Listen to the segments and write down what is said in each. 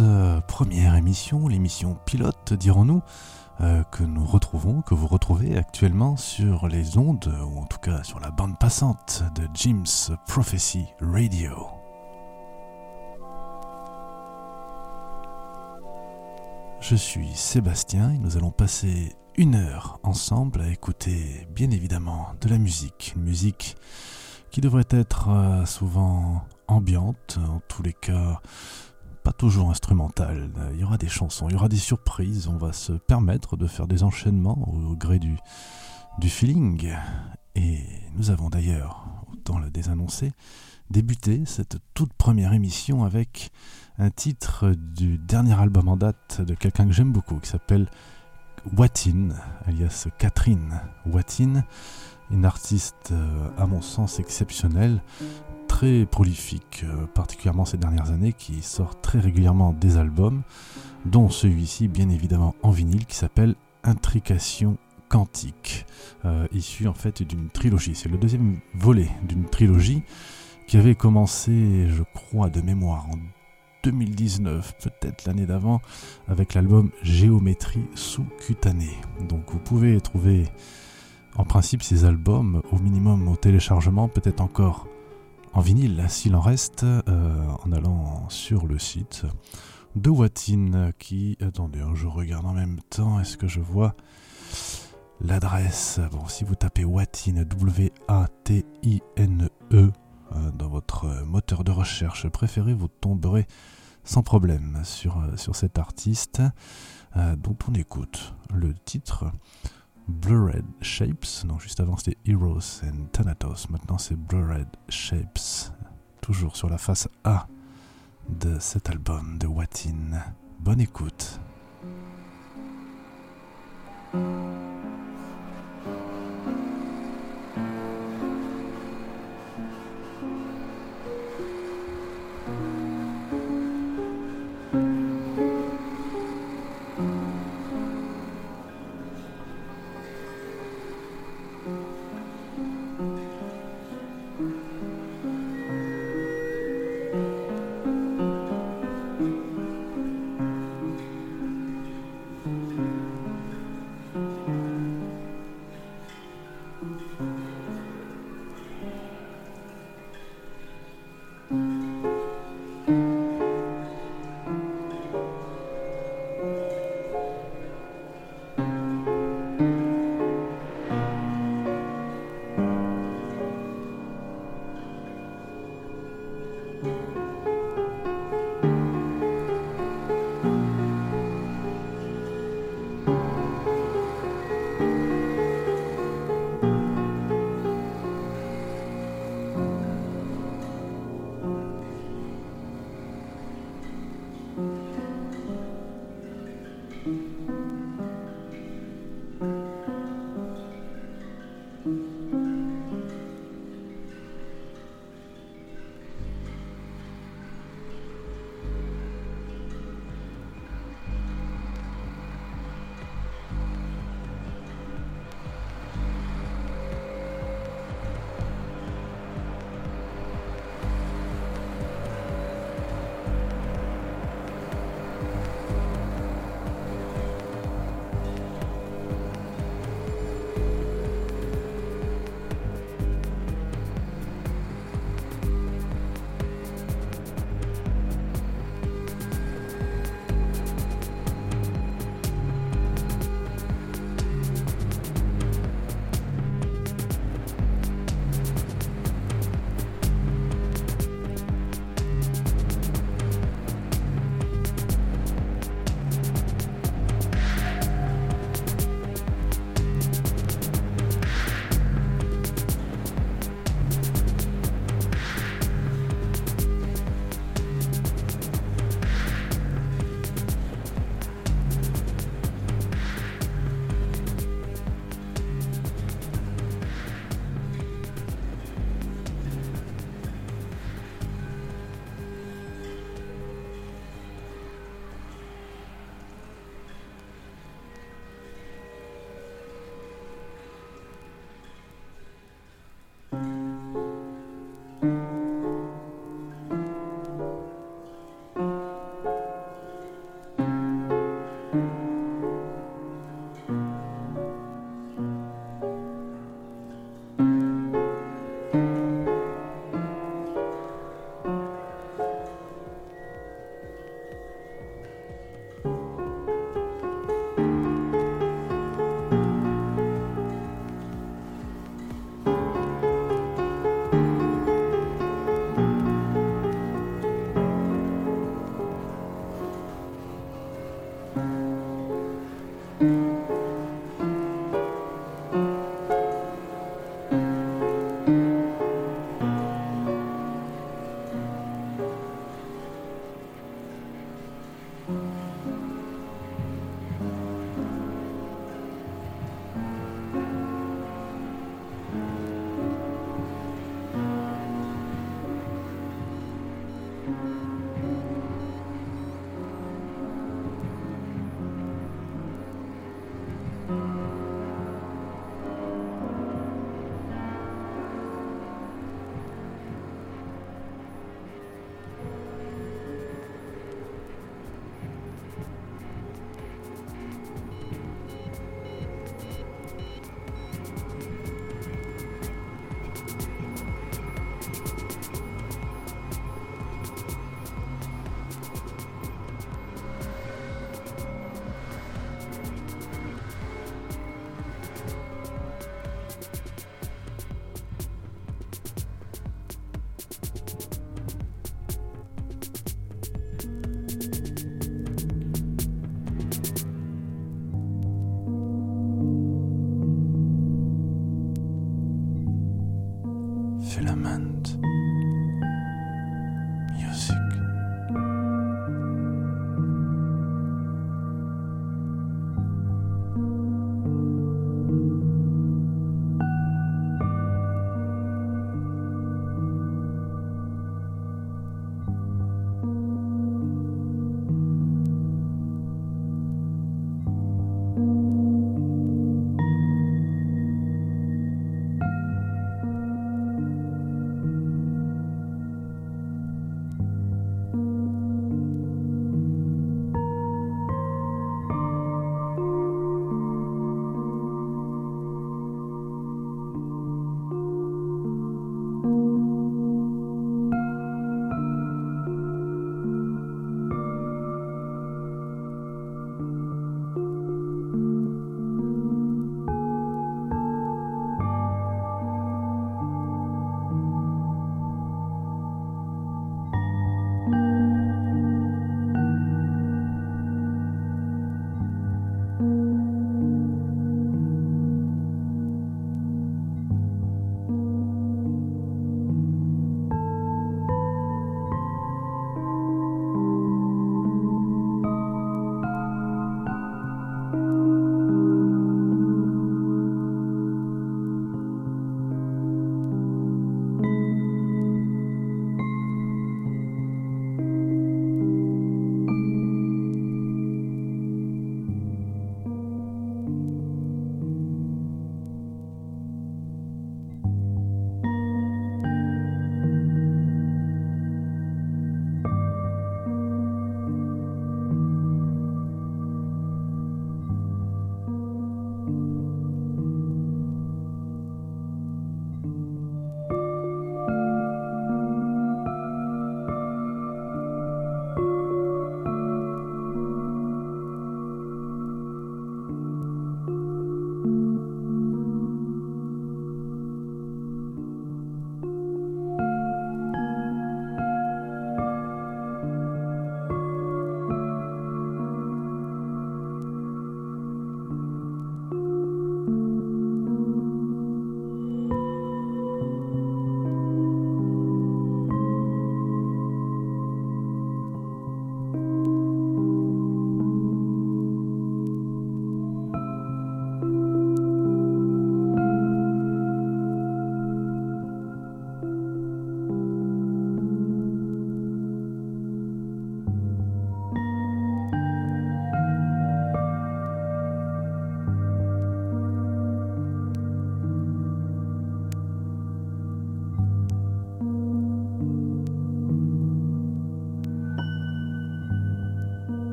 euh, première émission, l'émission pilote, dirons-nous, euh, que nous retrouvons, que vous retrouvez actuellement sur les ondes, ou en tout cas sur la bande passante de Jim's Prophecy Radio. Je suis Sébastien et nous allons passer une heure ensemble à écouter bien évidemment de la musique. Une musique qui devrait être euh, souvent ambiante, en tous les cas toujours instrumentale. Il y aura des chansons, il y aura des surprises, on va se permettre de faire des enchaînements au, gré du, du feeling. Et nous avons d'ailleurs, autant le désannoncer, débuté cette toute première émission avec un titre du dernier album en date de quelqu'un que j'aime beaucoup qui s'appelle Watin, alias Catherine Watin, une artiste euh, à mon sens exceptionnelle, très prolifique, euh, particulièrement ces dernières années, qui sort très régulièrement des albums, dont celui-ci bien évidemment en vinyle qui s'appelle Intrication quantique, euh, issu en fait d'une trilogie. C'est le deuxième volet d'une trilogie qui avait commencé, je crois, de mémoire en 2019, peut-être l'année d'avant, avec l'album Géométrie sous-cutanée. Donc vous pouvez trouver en principe ces albums au minimum au téléchargement, peut-être encore en vinyle. S'il en reste, euh, en allant sur le site de Watin qui... Attendez, hein, je regarde en même temps, est-ce que je vois l'adresse? Bon, si vous tapez Watin, W-A-T-I-N-E, euh, dans votre moteur de recherche préféré, vous tomberez sans problème sur, euh, cet artiste euh, dont on écoute le titre Blurred Shapes. Non, juste avant c'était Heroes and Thanatos. Maintenant c'est Blurred Shapes. Toujours sur la face A de cet album de Watin. Bonne écoute.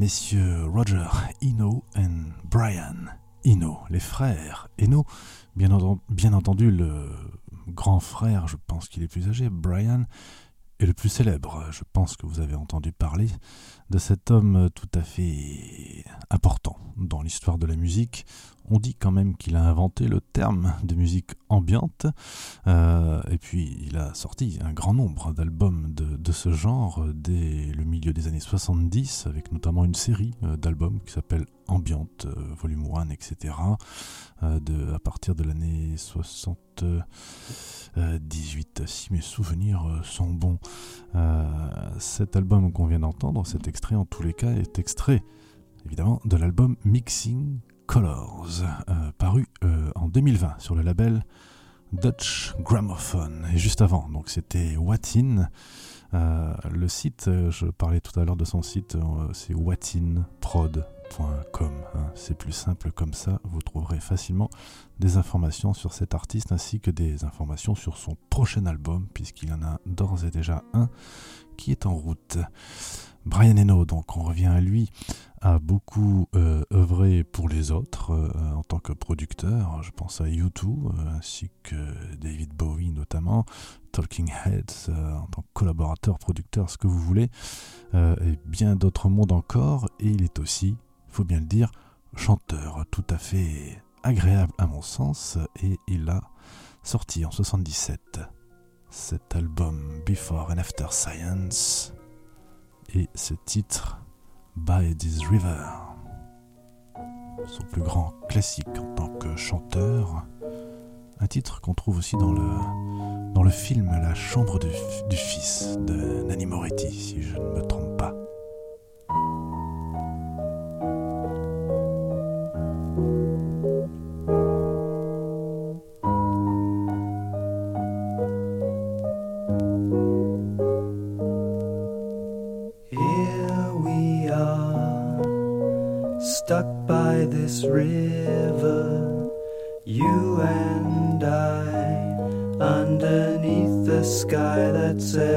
Messieurs Roger Eno et Brian Eno, les frères Eno. Bien, enten- bien entendu, le grand frère, je pense qu'il est plus âgé, Brian, est le plus célèbre. Je que vous avez entendu parler de cet homme tout à fait important dans l'histoire de la musique. On dit quand même qu'il a inventé le terme de musique ambiante. Euh, et puis, il a sorti un grand nombre d'albums de, ce genre dès le milieu des années 70, avec notamment une série euh, d'albums qui s'appelle Ambiante, euh, Volume 1, etc. euh, à partir de l'année 78, si mes souvenirs euh, sont bons. Euh, cet album qu'on vient d'entendre, cet extrait en tous les cas, est extrait évidemment de l'album Mixing Colors, euh, paru euh, en 2020 sur le label Dutch Gramophone. Et juste avant, donc c'était Watin. Euh, le site, je parlais tout à l'heure de son site, c'est watinprod.com. hein. C'est plus simple comme ça, vous trouverez facilement des informations sur cet artiste ainsi que des informations sur son prochain album, puisqu'il en a d'ores et déjà un qui est en route. Brian Eno, donc on revient à lui, a beaucoup euh, œuvré pour les autres euh, en tant que producteur. Je pense à U2 euh, ainsi que David Bowie notamment, Talking Heads en tant que collaborateur, producteur, ce que vous voulez, et bien d'autres mondes encore. Et il est aussi, faut bien le dire, chanteur tout à fait agréable à mon sens. Et il a sorti en 77 cet album Before and After Science et ce titre By This River. Son plus grand classique en tant que chanteur. Un titre qu'on trouve aussi dans le, film La chambre du, du fils de Nanny Moretti, si je ne me trompe pas. This river, you and I, underneath the sky that's ever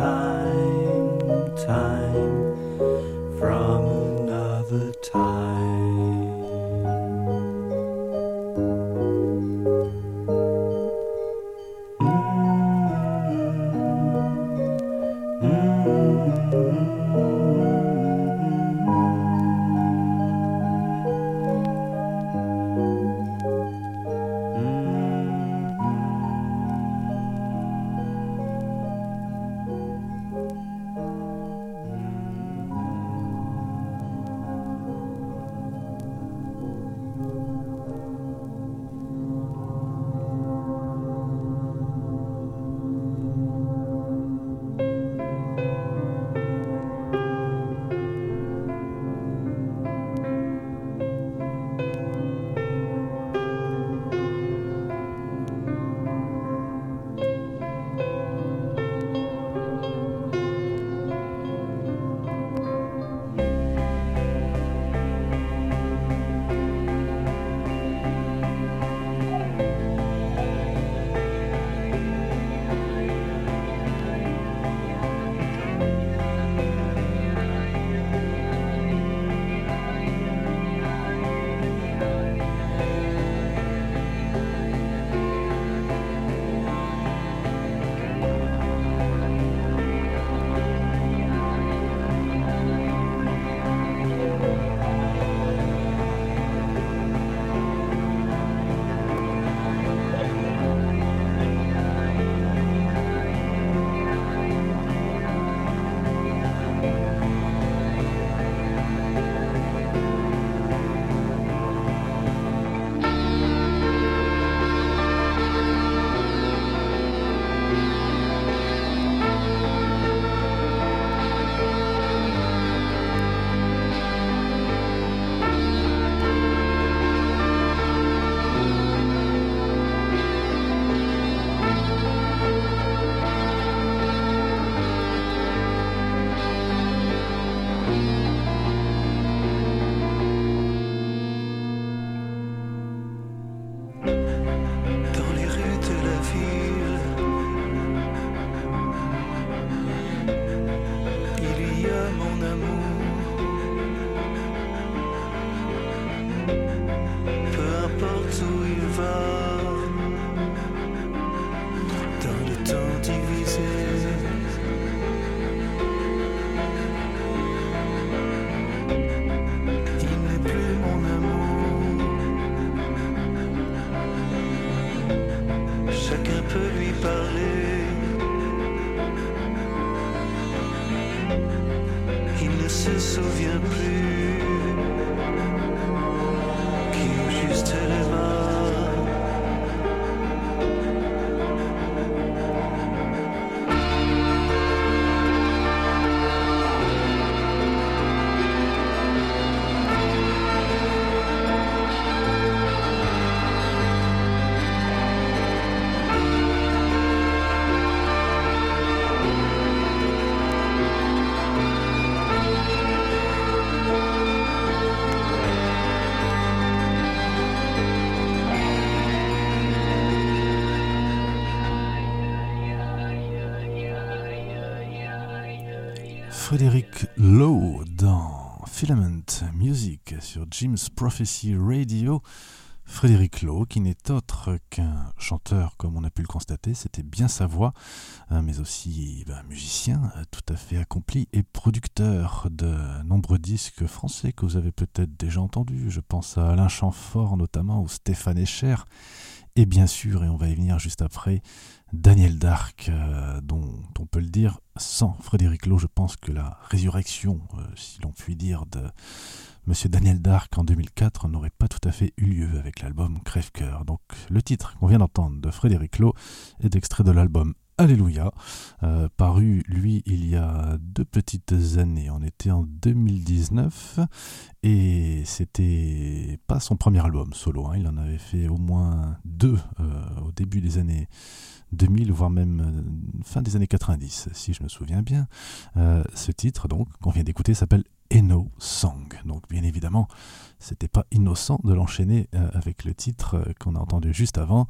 time, time. Frédéric Lowe dans Filament Music sur Jim's Prophecy Radio. Frédéric Lowe, qui n'est autre qu'un chanteur, comme on a pu le constater, c'était bien sa voix, hein, mais aussi ben, musicien euh, tout à fait accompli et producteur de nombreux disques français que vous avez peut-être déjà entendus. Je pense à Alain Chamfort notamment, ou Stéphane Escher, et bien sûr, et on va y venir juste après, Daniel Dark, euh, dont on peut le dire, sans Frédéric Lowe, je pense que la résurrection, euh, si l'on peut dire, de Monsieur Daniel Dark en 2004 n'aurait pas tout à fait eu lieu avec l'album Crève-Cœur. Donc le titre qu'on vient d'entendre de Frédéric Lowe est extrait de l'album Alléluia, euh, paru lui il y a deux petites années. On était en 2019 et c'était pas son premier album solo. Hein. Il en avait fait au moins deux au début des années 2000, voire même euh, fin des années 90, si je me souviens bien. Euh, ce titre, donc, qu'on vient d'écouter, s'appelle Eno Song. Donc, bien évidemment, c'était pas innocent de l'enchaîner euh, avec le titre qu'on a entendu juste avant,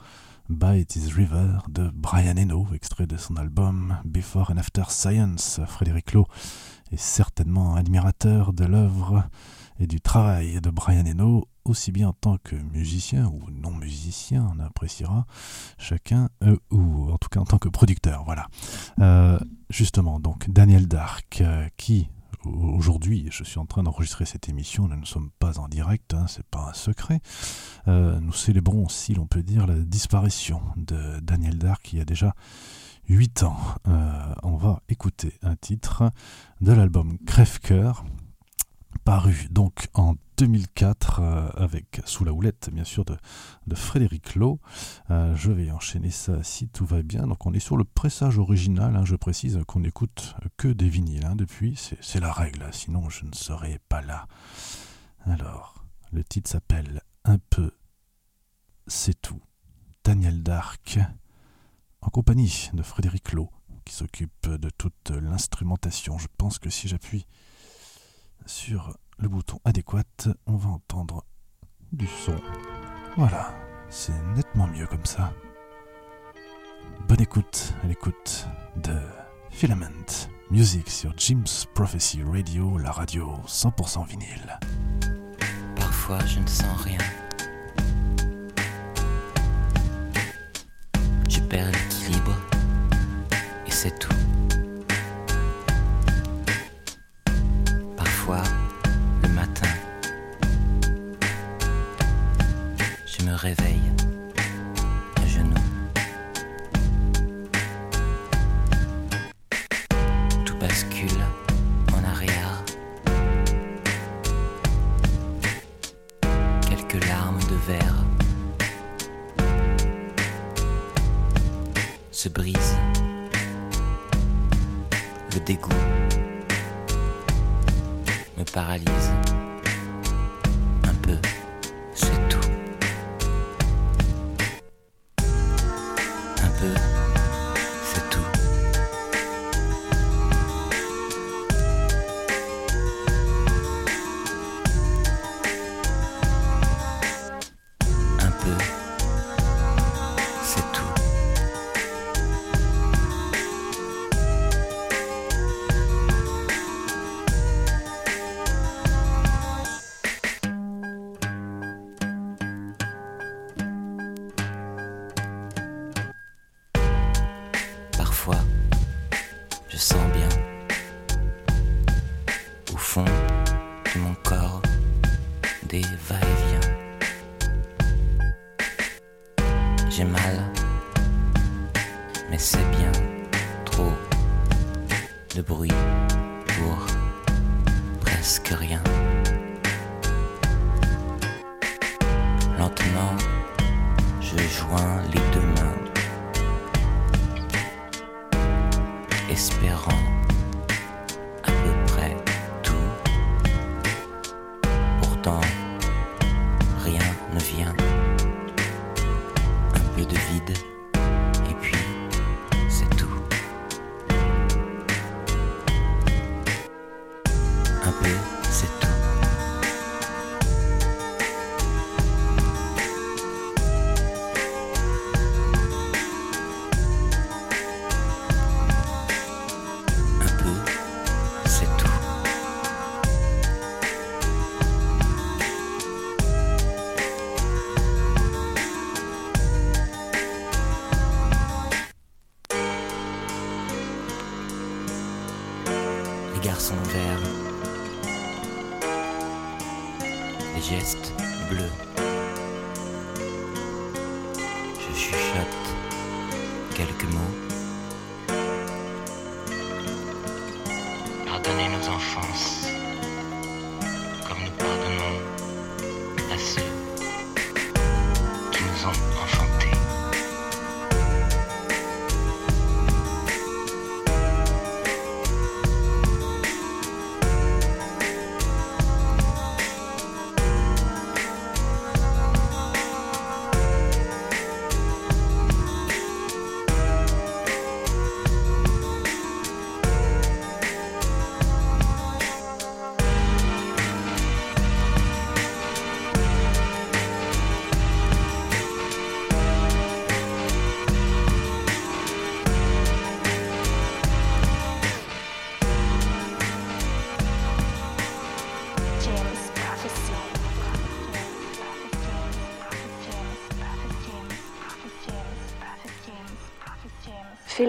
By It Is River de Brian Eno, extrait de son album Before and After Science. Frédéric Lowe est certainement admirateur de l'œuvre et du travail de Brian Eno, aussi bien en tant que musicien ou non musicien, on appréciera chacun, euh, ou en tout cas en tant que producteur. Voilà. Euh, justement, donc Daniel Dark, euh, qui aujourd'hui, je suis en train d'enregistrer cette émission, nous ne sommes pas en direct, hein, c'est pas un secret. nous célébrons, si l'on peut dire, la disparition de Daniel Dark il y a déjà 8 ans. on va écouter un titre de l'album Crève-Cœur, paru donc en 2004 euh, avec sous la houlette bien sûr de, Frédéric Lowe. Euh, je vais enchaîner ça si tout va bien. Donc on est sur le pressage original. Hein. je précise qu'on n'écoute que des vinyles hein, depuis. C'est la règle. Sinon je ne serais pas là. Alors le titre s'appelle Un peu. C'est tout. Daniel Dark en compagnie de Frédéric Lowe qui s'occupe de toute l'instrumentation. Je pense que si j'appuie sur le bouton adéquat, on va entendre du son. Voilà, c'est nettement mieux comme ça. Bonne écoute à l'écoute de Filament Music sur Jim's Prophecy Radio, la radio 100% vinyle. Parfois je ne sens rien. Je perds l'équilibre et c'est tout. Qui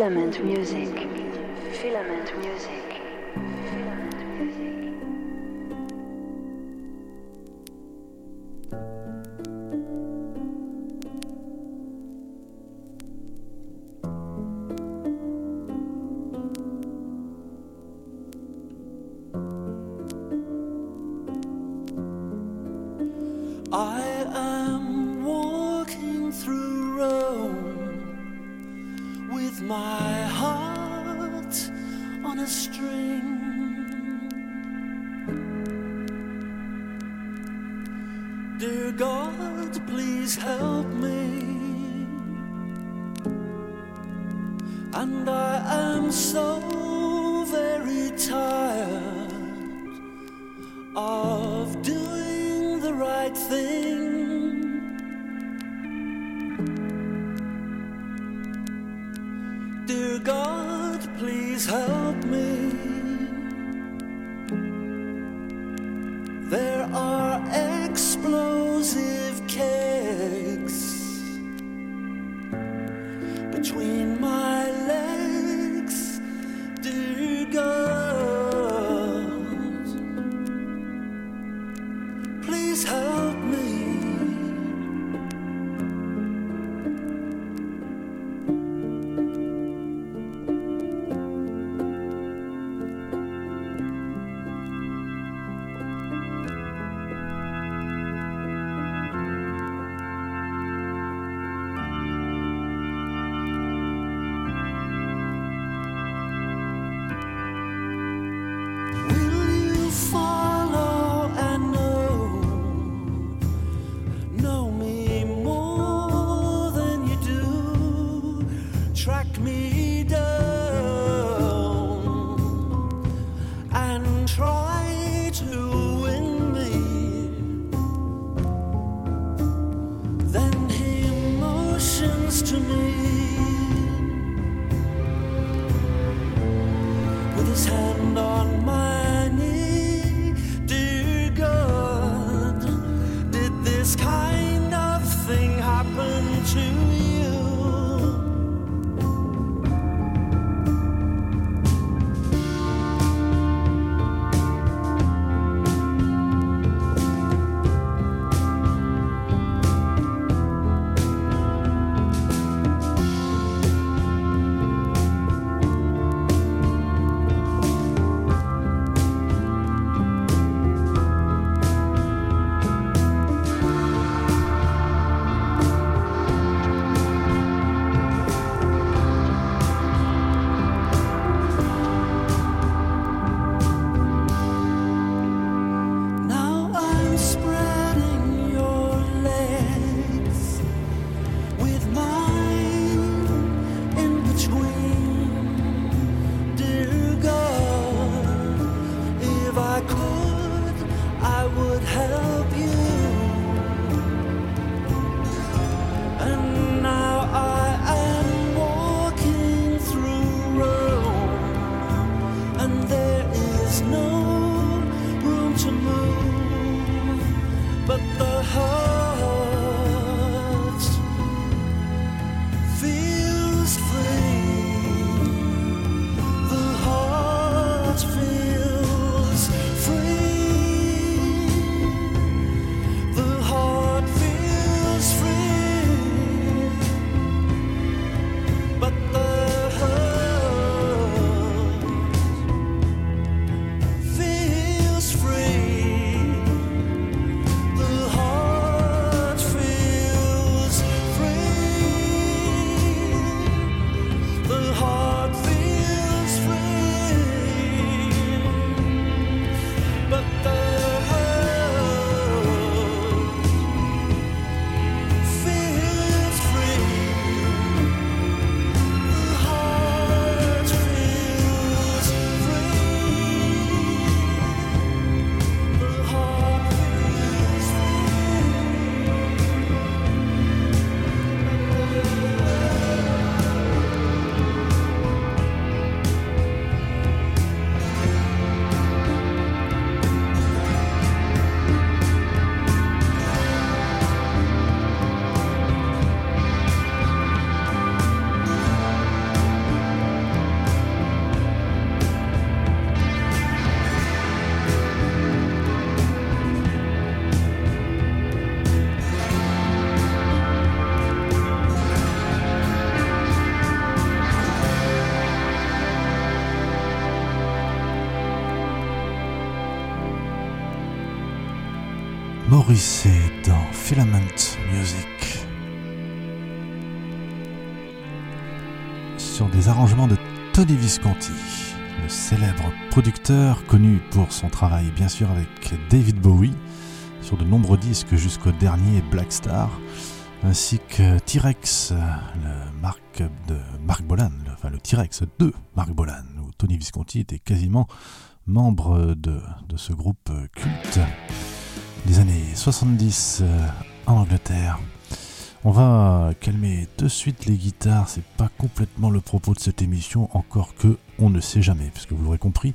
Filament music. Dans Filament Music. Sur des arrangements de Tony Visconti, le célèbre producteur connu pour son travail bien sûr avec David Bowie sur de nombreux disques jusqu'au dernier Black Star, ainsi que T-Rex, le marque de Marc Bolan, enfin le T-Rex de Marc Bolan, où Tony Visconti était quasiment membre de ce groupe culte des années 70 euh, en Angleterre. On va calmer de suite les guitares, c'est pas complètement le propos de cette émission, encore que on ne sait jamais, puisque vous l'aurez compris,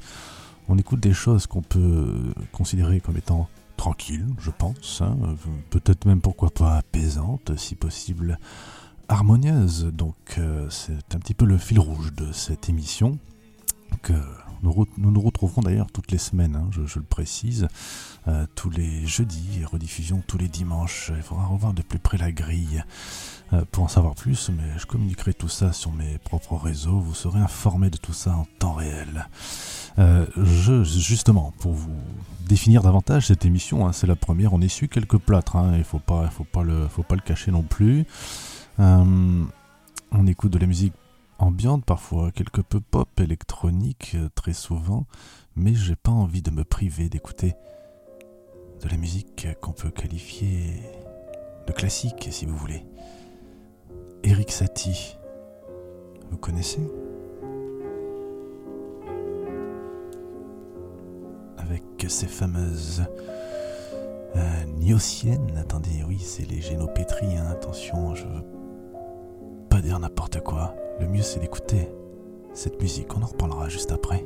on écoute des choses qu'on peut considérer comme étant tranquilles, je pense, hein, peut-être même pourquoi pas apaisantes, si possible harmonieuses. Donc euh, c'est un petit peu le fil rouge de cette émission nous, nous, retrouverons d'ailleurs toutes les semaines, hein, je, le précise, euh, tous les jeudis, rediffusion tous les dimanches. Il faudra revoir de plus près la grille euh, pour en savoir plus, mais je communiquerai tout ça sur mes propres réseaux. Vous serez informé de tout ça en temps réel. Euh, je, justement, pour vous définir davantage cette émission, hein, c'est la première, on essuie quelques plâtres, hein, il ne faut pas, faut pas le cacher non plus. on écoute de la musique ambiante parfois, quelque peu pop, électronique euh, très souvent, mais j'ai pas envie de me priver d'écouter de la musique qu'on peut qualifier de classique si vous voulez. Eric Satie, vous connaissez? Avec ses fameuses euh, attendez, oui, c'est les génopétries, hein, attention, je veux pas dire n'importe quoi. Le mieux c'est d'écouter cette musique, on en reparlera juste après.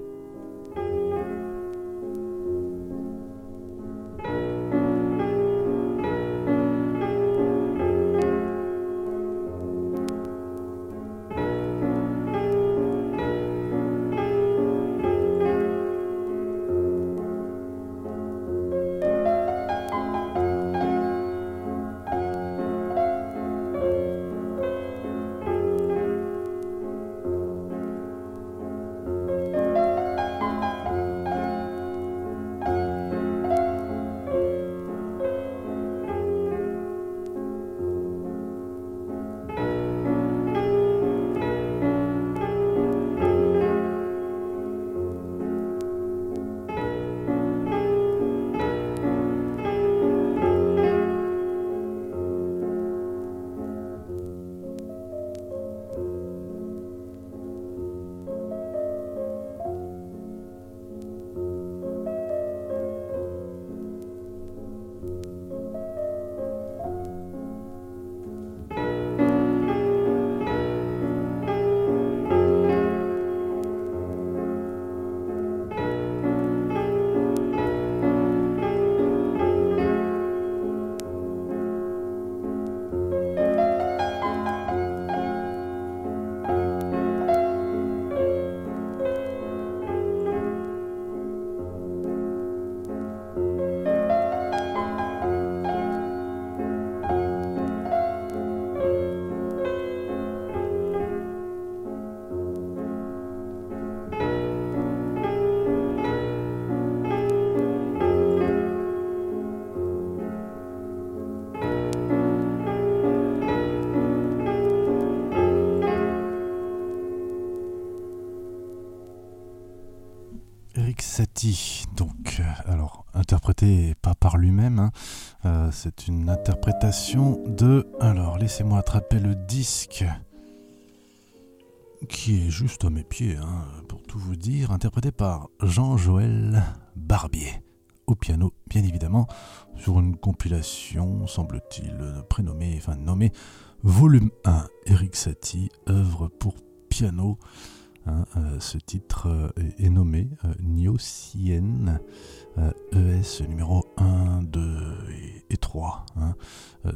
Donc, euh, alors, interprété pas par lui-même, hein, euh, c'est une interprétation de. Alors, laissez-moi attraper le disque qui est juste à mes pieds, hein, pour tout vous dire, interprété par Jean-Joël Barbier, au piano, bien évidemment, sur une compilation, semble-t-il, prénommée, enfin nommée Volume 1, Eric Satie, œuvre pour piano. Hein, euh, ce titre euh, est, nommé euh, ES numéro 1, 2 et, 3. Hein.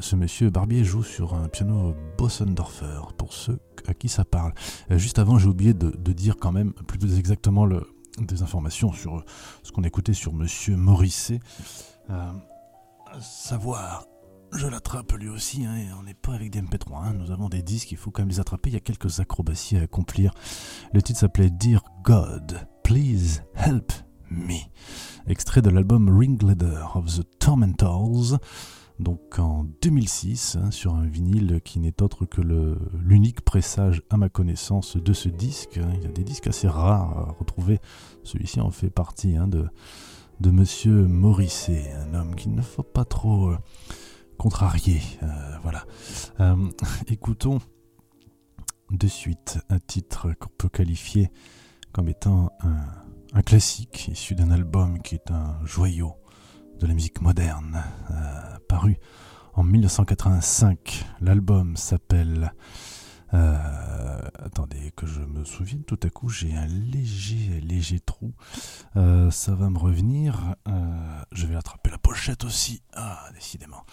ce monsieur Barbier joue sur un piano Bossendorfer, pour ceux à qui ça parle. juste avant, j'ai oublié de, dire quand même plus exactement des informations sur ce qu'on écoutait sur monsieur Morisset. savoir je l'attrape lui aussi, hein, on n'est pas avec des MP3, hein. nous avons des disques, il faut quand même les attraper, il y a quelques acrobaties à accomplir. Le titre s'appelait Dear God, Please Help Me. Extrait de l'album Ringleader of the Tormentors, donc en 2006, hein, sur un vinyle qui n'est autre que l'unique pressage à ma connaissance de ce disque. Hein. Il y a des disques assez rares à retrouver. Celui-ci en fait partie de, de Monsieur Morisset, un homme qu'il ne faut pas trop euh, contrarier. Euh, voilà. Euh, écoutons de suite un titre qu'on peut qualifier comme étant un, classique issu d'un album qui est un joyau de la musique moderne, euh, paru en 1985. L'album s'appelle... Attendez que je me souvienne, tout à coup j'ai un léger, léger trou. Ça va me revenir. je vais attraper la pochette aussi. Ah, décidément.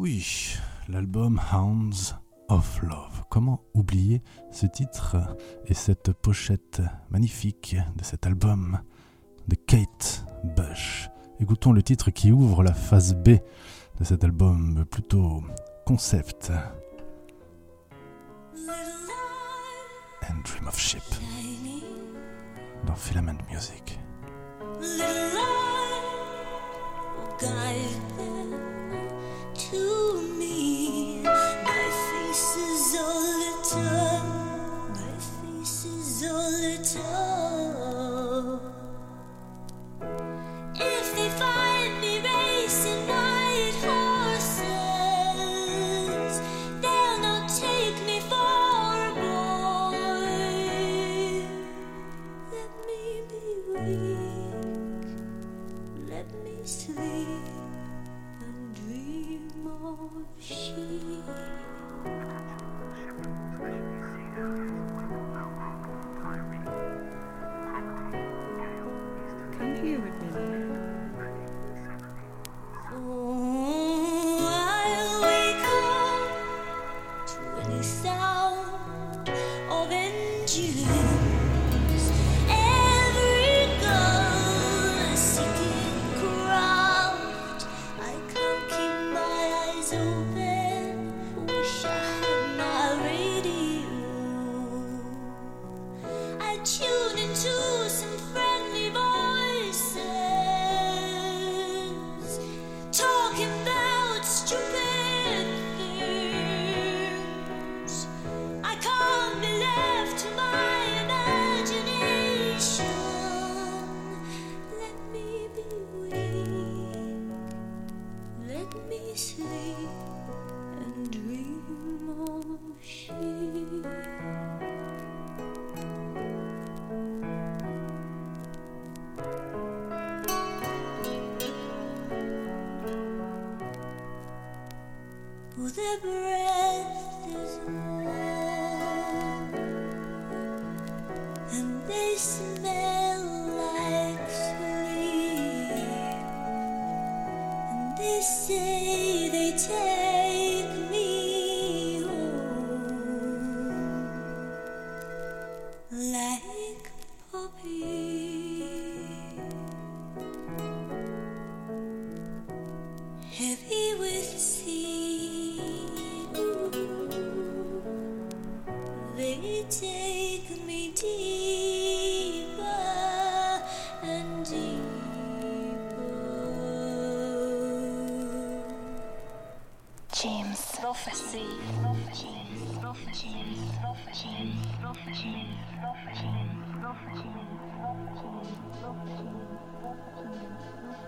Oui, l'album Hounds of Love. Comment oublier ce titre et cette pochette magnifique de cet album de Kate Bush? Écoutons le titre qui ouvre la phase B de cet album plutôt concept. And Dream of Ship dans Filament Music. to me. Come here with me now. Thank you.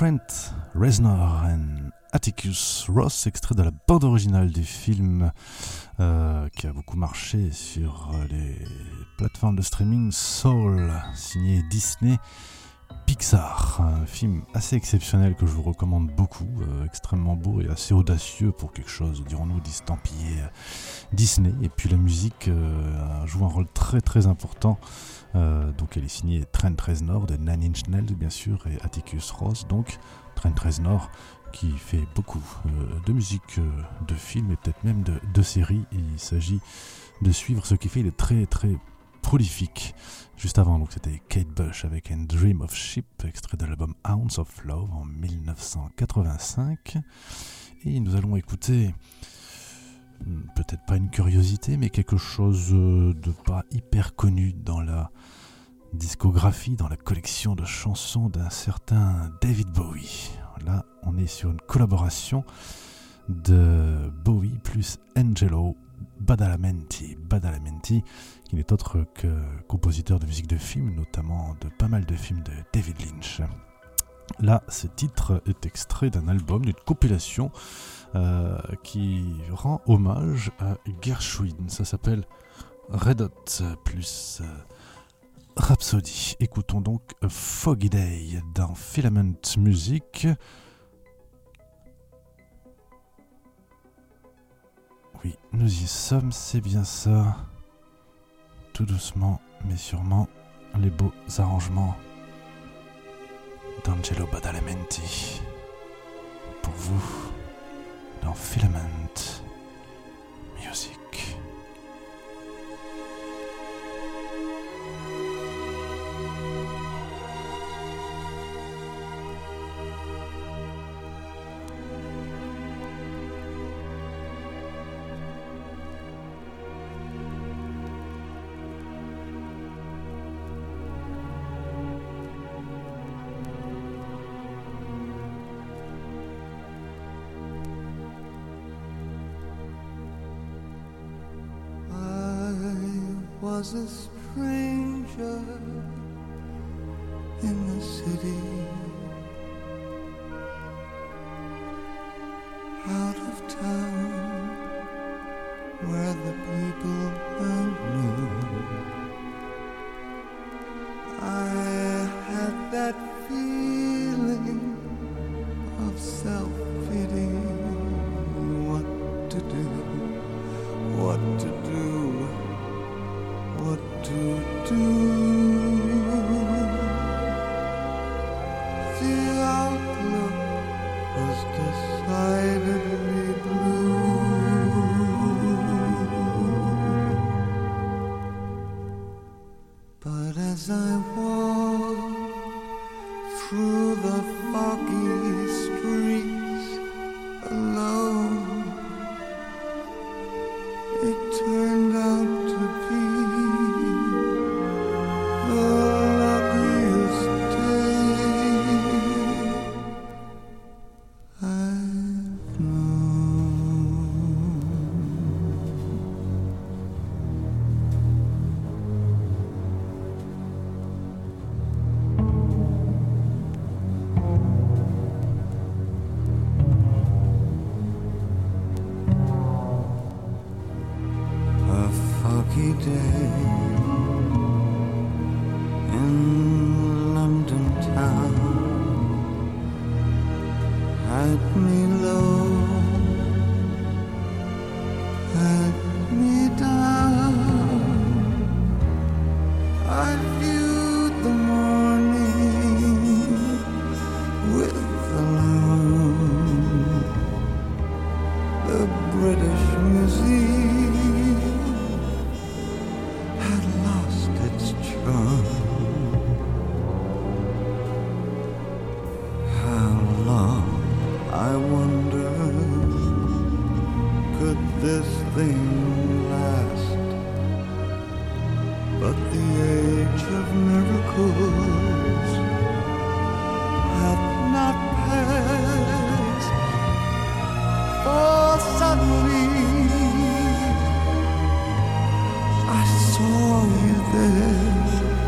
Trent Reznor and Atticus Ross, extrait de la bande originale du film euh, qui a beaucoup marché sur les plateformes de streaming Soul, signé Disney. Pixar, un film assez exceptionnel que je vous recommande beaucoup, euh, extrêmement beau et assez audacieux pour quelque chose, dirons-nous, d'estampillé euh, Disney. Et puis la musique joue un rôle très très important. Donc elle est signée Trent Reznor de Nine Inch Nails bien sûr et Atticus Ross. Donc Trent Reznor qui fait beaucoup de musique de films et peut-être même de, de séries. Il s'agit de suivre ce qu'il fait. Il est très très prolifique. Juste avant, donc c'était Kate Bush avec un Dream of Ship, extrait de l'album Ounce of Love en 1985. Et nous allons écouter hmm, peut-être pas une curiosité, mais quelque chose de pas hyper connu dans la discographie, dans la collection de chansons d'un certain David Bowie. Là, on est sur une collaboration de Bowie plus Angelo Badalamenti. Badalamenti, qui n'est autre que compositeur de musique de film, notamment de pas mal de films de David Lynch. Là, ce titre est extrait d'un album, d'une compilation euh, qui rend hommage à Gershwin. Ça s'appelle Red Hot plus euh, Rhapsody. Écoutons donc Foggy Day dans Filament Music. Oui, nous y sommes, c'est bien ça tout doucement mais sûrement les beaux arrangements d'Angelo Badalamenti pour vous dans Filament saw you there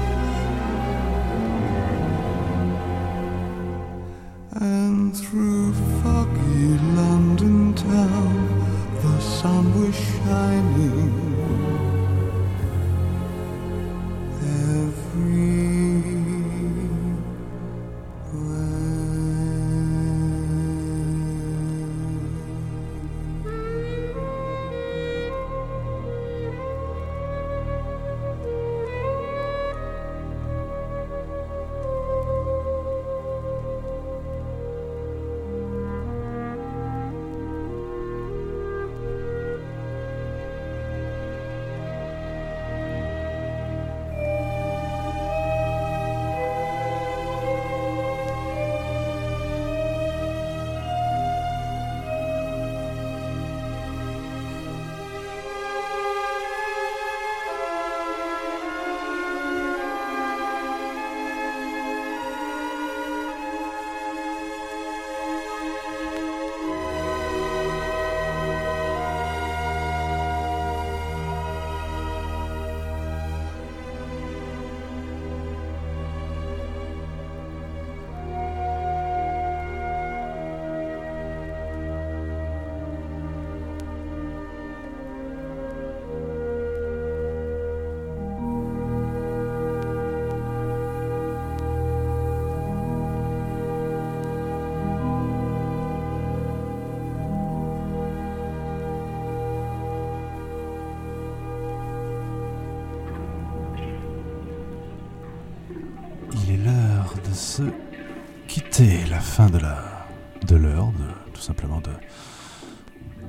quitter, la fin de la de l'heure, tout simplement de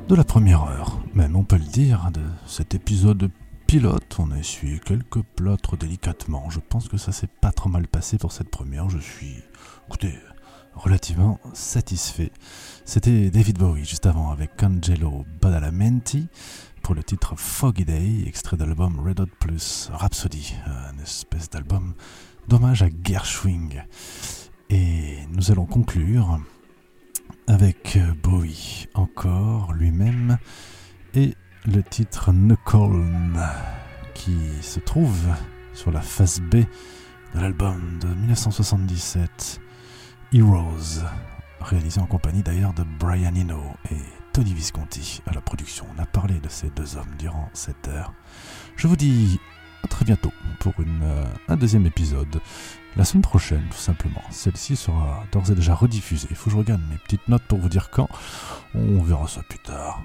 de la première heure, même on peut le dire, de cet épisode pilote. On a essuyé quelques plâtres délicatement. Je pense que ça s'est pas trop mal passé pour cette première. Je suis, écoutez, relativement satisfait. C'était David Bowie juste avant avec Angelo Badalamenti pour le titre Foggy Day, extrait de l'album Red Hot Plus Rhapsody, une espèce d'album d'hommage à Gershwing. Et nous allons conclure avec Bowie encore lui-même et le titre Nukoln qui se trouve sur la face B de l'album de 1977 Heroes, réalisé en compagnie d'ailleurs de Brian Eno et Tony Visconti à la production. On a parlé de ces deux hommes durant cette heure. Je vous dis très bientôt pour euh, un deuxième épisode. La semaine prochaine, tout simplement. Celle-ci sera d'ores et déjà rediffusée. Il faut que je regarde mes petites notes pour vous dire quand. On verra ça plus tard.